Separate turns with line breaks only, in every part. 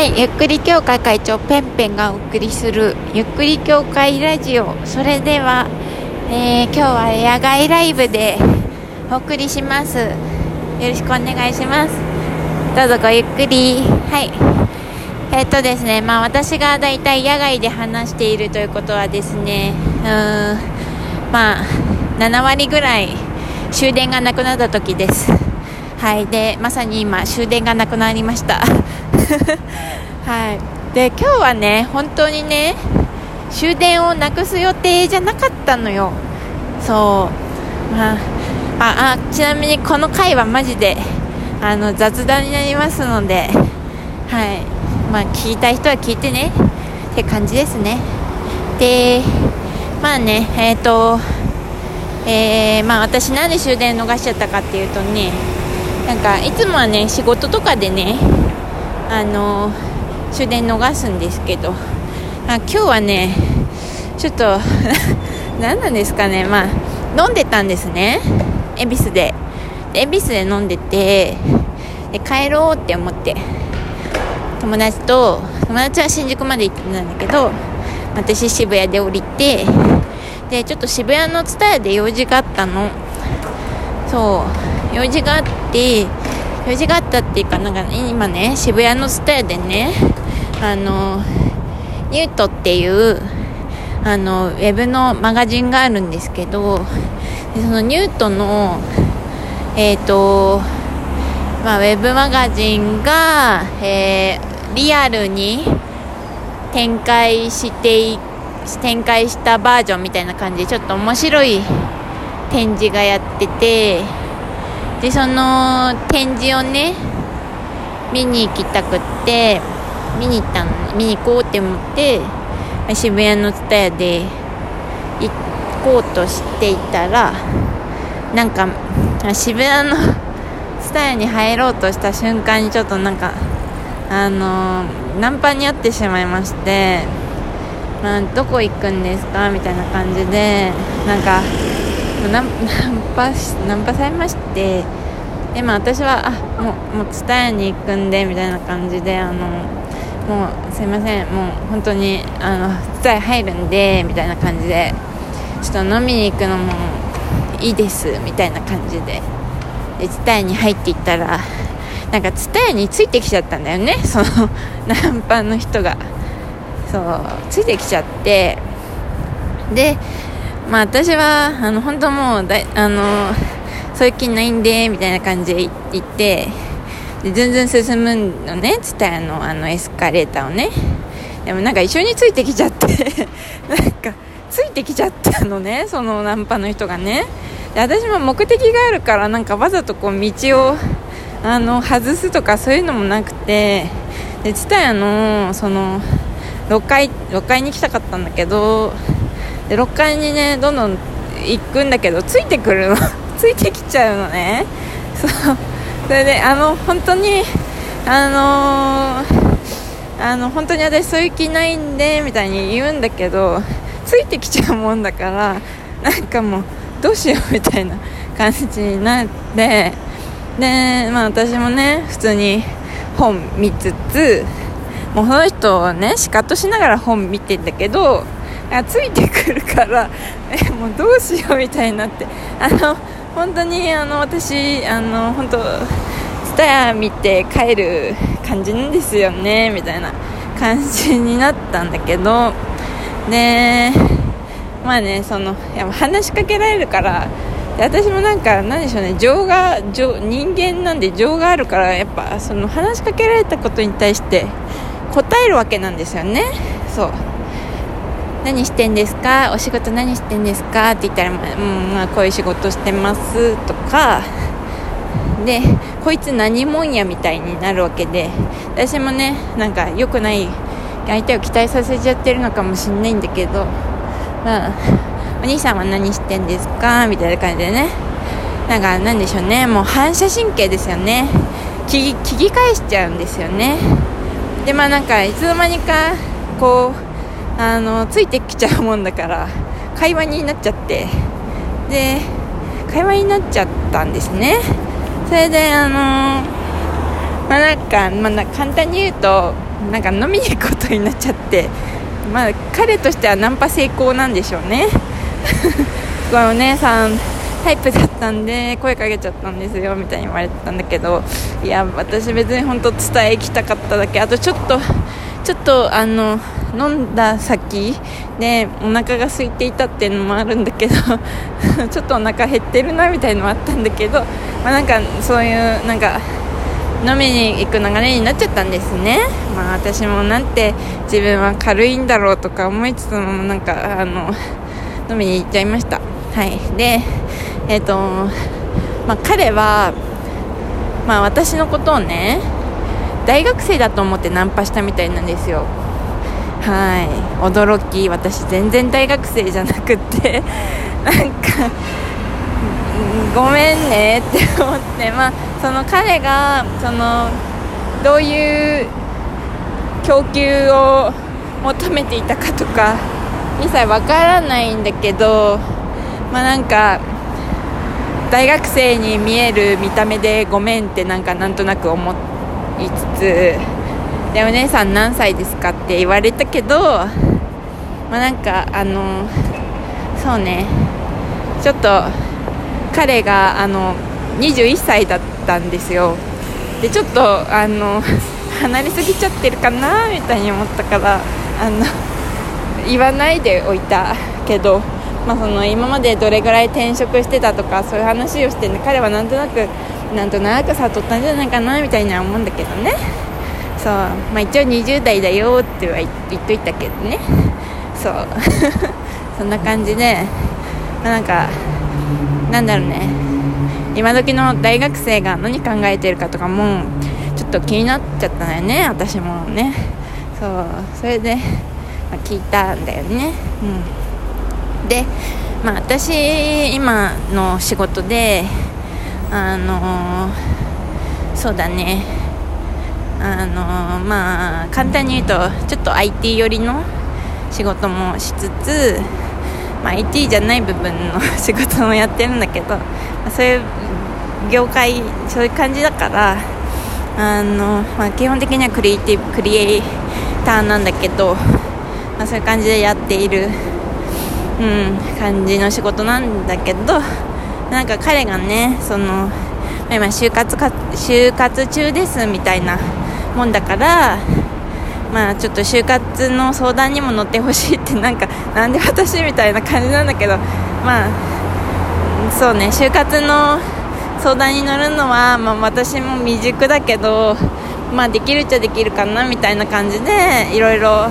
はいゆっくり協会会長ペンペンがお送りするゆっくり協会ラジオ。それでは、えー、今日は野外ライブでお送りします。よろしくお願いします。どうぞごゆっくり。はい。えっとですねまあ私がだいたい野外で話しているということはですねうんまあ7割ぐらい終電がなくなった時です。はい。でまさに今終電がなくなりました。はい。で今日はね本当にね終電をなくす予定じゃなかったのよ。そう。まあああちなみにこの回はマジであの雑談になりますのではい。まあ聞きた人は聞いてねって感じですね。でまあねえっ、ー、とえー、まあ私なんで終電逃しちゃったかっていうとねなんかいつもはね仕事とかでねあの終電逃すんですけど。あ今日はねちょっと 何なんですかね。まあ飲んでたんですね。恵比寿で恵比寿で飲んでてで帰ろうって思って。友達と友達は新宿まで行ってたんだけど私渋谷で降りてでちょっと渋谷の蔦屋で用事があったの。そう。用事があって用事があったっていうかなんか今ね渋谷の蔦屋でねあのニュートっていうあのウェブのマガジンがあるんですけどそのニュートのえっ、ー、とまあ、ウェブマガジンが、えー、リアルに展開して展開したバージョンみたいな感じでちょっと面白い展示がやっててでその展示をね見に行きたくって見に行ったの見に行こうって思って渋谷の蔦屋で行こうとしていたらなんか渋谷の蔦屋に入ろうとした瞬間にちょっとなんかあのナンパに遭ってしまいましてまあ、どこ行くんですか？みたいな感じでなんかナンパしナンパされましてで、まあ、私はあもうもう蔦屋に行くんでみたいな感じであのもうすいませんもう本当にあの蔦屋入るんでみたいな感じでちょっと飲みに行くのもいいですみたいな感じでで蔦屋に入っていったらなんか蔦屋についてきちゃったんだよね そのナンパの人が。そうついてきちゃってでまあ私はあの本当もうだあのそういう気ないんでみたいな感じで言ってで全然進むのねツタヤのあのエスカレーターをね。でもなんか一緒についてきちゃって なんかついてきちゃったのねそのナンパの人がね。で私も目的があるからなんかわざとこう道をあの外すとかそういうのもなくて。でツタヤのその6階 ,6 階に来たかったんだけどで6階にねどんどん行くんだけどついてくるの。ついてきちゃうのね。そう。それであの本当にあのー、あの本当に私そういう気ないんでみたいに言うんだけどついてきちゃうもんだからなんかもうどうしようみたいな感じになってで、まあ、私もね普通に本見つつもうその人をねシカトしながら本見てんだけどついてくるから えもうどうしようみたいになって。あの本当にあの私あの本当ツタヤ見て帰る感じなんですよねみたいな感じになったんだけど。でまあねそのや話しかけられるから私もなんか何でしょうね情が情人間なんで情があるからやっぱその話しかけられたことに対して答えるわけなんですよね。そう。何してんですかお仕事何してんですか？って言ったら、うんまあ、こういう仕事してますとか。でこいつ何もんやみたいになるわけで。私もねなんか良くない相手を期待させちゃってるのかもしれないんだけど。まあお兄さんは何してんですか？みたいな感じでね。なんかなんでしょうね。もう反射神経ですよね。聞き返しちゃうんですよね。でまあなんかいつの間にかこうあのついてきちゃうもんだから会話になっちゃって。で会話になっちゃったんですね。それであのまあなんか、まあ、簡単に言うとなんか飲みに行くことになっちゃって。まあ彼としてはナンパ成功なんでしょうね。このお姉さんタイプだったんで声かけちゃったんですよみたいに言われてたんだけど。いや私別に本当伝えきたかっただけ。あとちょっとちょっとあの飲んだ先でお腹が空いていたっていうのもあるんだけど ちょっとお腹減ってるなみたいのもあったんだけど、まあ、なんかそういうなんか飲みに行く流れになっちゃったんですね、まあ、私もなんて自分は軽いんだろうとか思いつつもなんかあの飲みに行っちゃいました。はい。でえ、ー、とまあ彼はまあ私のことをね大学生だと思ってナンパしたみたいなんですよ。はい。驚き私全然大学生じゃなくって。なんかごめんねって思って。まあその彼がそのどういう供給を求めていたかとか一切わからないんだけどまあなんか大学生に見える見た目でごめんってなんかなんとなく思いつつでお姉さん何歳ですかって言われたけどまあなんかあのそうね。ちょっと彼があの21歳だったんですよ。でちょっとあの離れすぎちゃってるかなみたいに思ったからあの言わないでおいたけど、まあ、その今までどれぐらい転職してたとかそういう話をして、ね、彼はなんとなくなんとなく悟ったんじゃないかなみたいには思うんだけどね。そう、まあ、一応20代だよっては言っといたけどね。そう。そんな感じで、まあ、なんかなんだろうね。今時の大学生が何考えてるかとかもちょっと気になっちゃったのよね。私もね。そう。それで、まあ、聞いたんだよね。うん。でまあ私今の仕事であのー、そうだね。あのー、まあ簡単に言うとちょっと IT 寄りの仕事もしつつまあ、IT じゃない部分の仕事もやってるんだけど、まあ、そういう業界そういう感じだからあの、まあ、基本的にはクリエイティブクリエイターなんだけど、まあ、そういう感じでやっている、うん、感じの仕事なんだけどなんか彼がねその今就活か就活中ですみたいなもんだからまあちょっと就活の相談にも乗ってほしいってなんかなんで私みたいな感じなんだけどまあそうね就活の相談に乗るのは、まあ、私も未熟だけどまあできるっちゃできるかなみたいな感じでいろいろ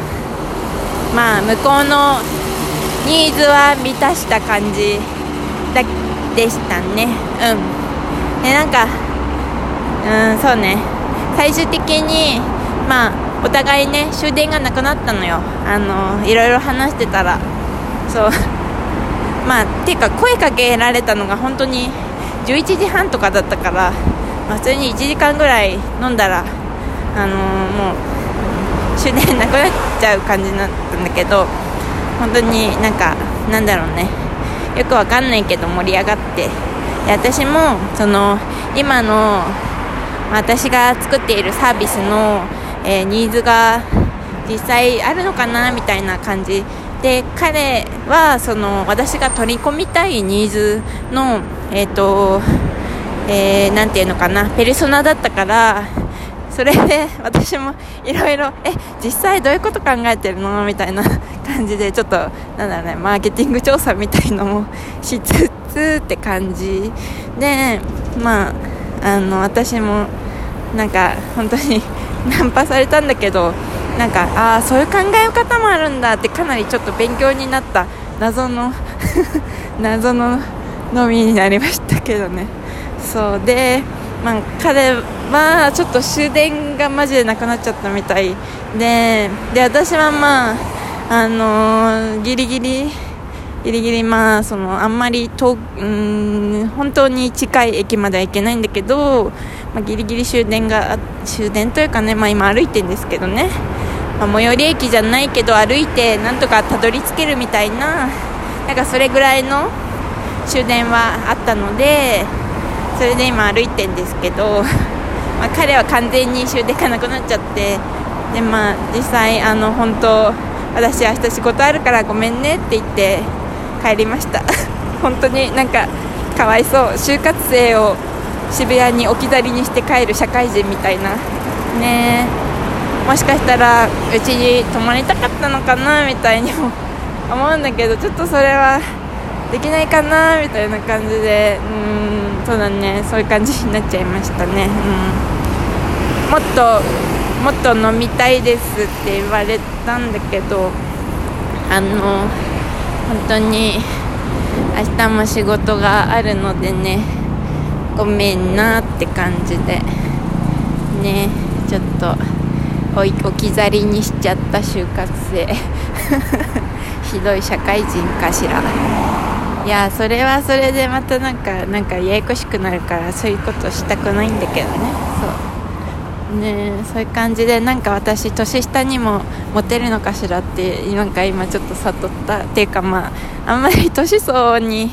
まあ向こうのニーズは満たした感じだでしたね。うん。でなんかうんそうね。最終的にまあお互いね終電がなくなったのよ。あのいろいろ話してたら。そう。まあていうか声かけられたのが本当に11時半とかだったから、まあ、普通に1時間ぐらい飲んだらあのもう終電なくなっちゃう感じだったんだけど本当になんかなんだろうね。よくわかんないけど盛り上がって。で私もその今の私が作っているサービスのえー、ニーズが実際あるのかなみたいな感じで彼はその私が取り込みたいニーズのえっ、ー、とえー、ていうのかなペルソナだったからそれで私もいろいろえ実際どういうこと考えてるの？みたいな感じでちょっとなんだろうねマーケティング調査みたいのもしつつって感じでまああの私もなんか本当にナンパされたんだけどなんかああそういう考え方もあるんだってかなりちょっと勉強になった謎の 謎の飲みになりましたけどね。そうで、まあ、彼はちょっと終電がマジでなくなっちゃったみたいでで私はまああのー、ギリギリギリギリまあそのあんまり遠うん本当に近い駅までは行けないんだけどまあ、ギリギリ終電が終電というかね、まあ、今歩いてるんですけどね、まあ、最寄り駅じゃないけど歩いてなんとかたどり着けるみたいななんかそれぐらいの終電はあったのでそれで今歩いてんですけどまあ、彼は完全に終電がなくなっちゃってで、まあ、実際あの本当私明日仕事あるからごめんねって言って帰りました。本当になんかかわいそう。就活生を渋谷に置き去りにして帰る社会人みたいな。ね。もしかしたらうちに泊まりたかったのかなみたいにも思うんだけどちょっとそれはできないかなみたいな感じで。うん。そうだねそういう感じになっちゃいましたね、うん、もっともっと飲みたいですって言われたんだけどあの本当に明日も仕事があるのでねごめんなって感じでねちょっと置き去りにしちゃった就活生。ひどい社会人かしら。いやそれはそれでまたなんかなんかややこしくなるからそういうことしたくないんだけどね。そう。ねそういう感じでなんか私年下にもモテるのかしらってなんか今ちょっと悟った。っていうかまああんまり 年相に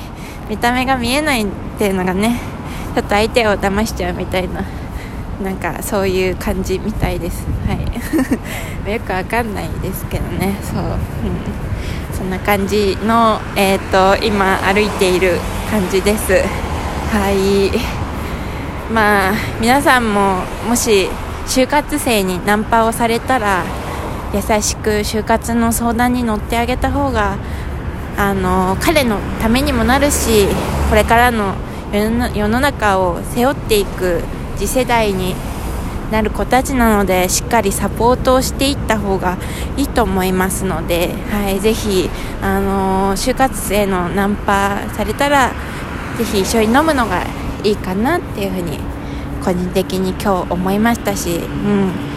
見た目が見えないっていうのがねちょっと相手を騙しちゃうみたいな。なんかそういう感じみたいです。はい。よくわかんないですけどね。そう、うん、そんな感じのえっ、ー、と今歩いている感じです。はい。まあ皆さんももし就活生にナンパをされたら優しく就活の相談に乗ってあげた方があの彼のためにもなるしこれからの世の中を背負っていく次世代になる子たちなのでしっかりサポートをしていった方がいいと思いますので、はい、ぜひ、あの就活生のナンパされたらぜひ一緒に飲むのがいいかなっていうふうに個人的に今日思いましたし、うん。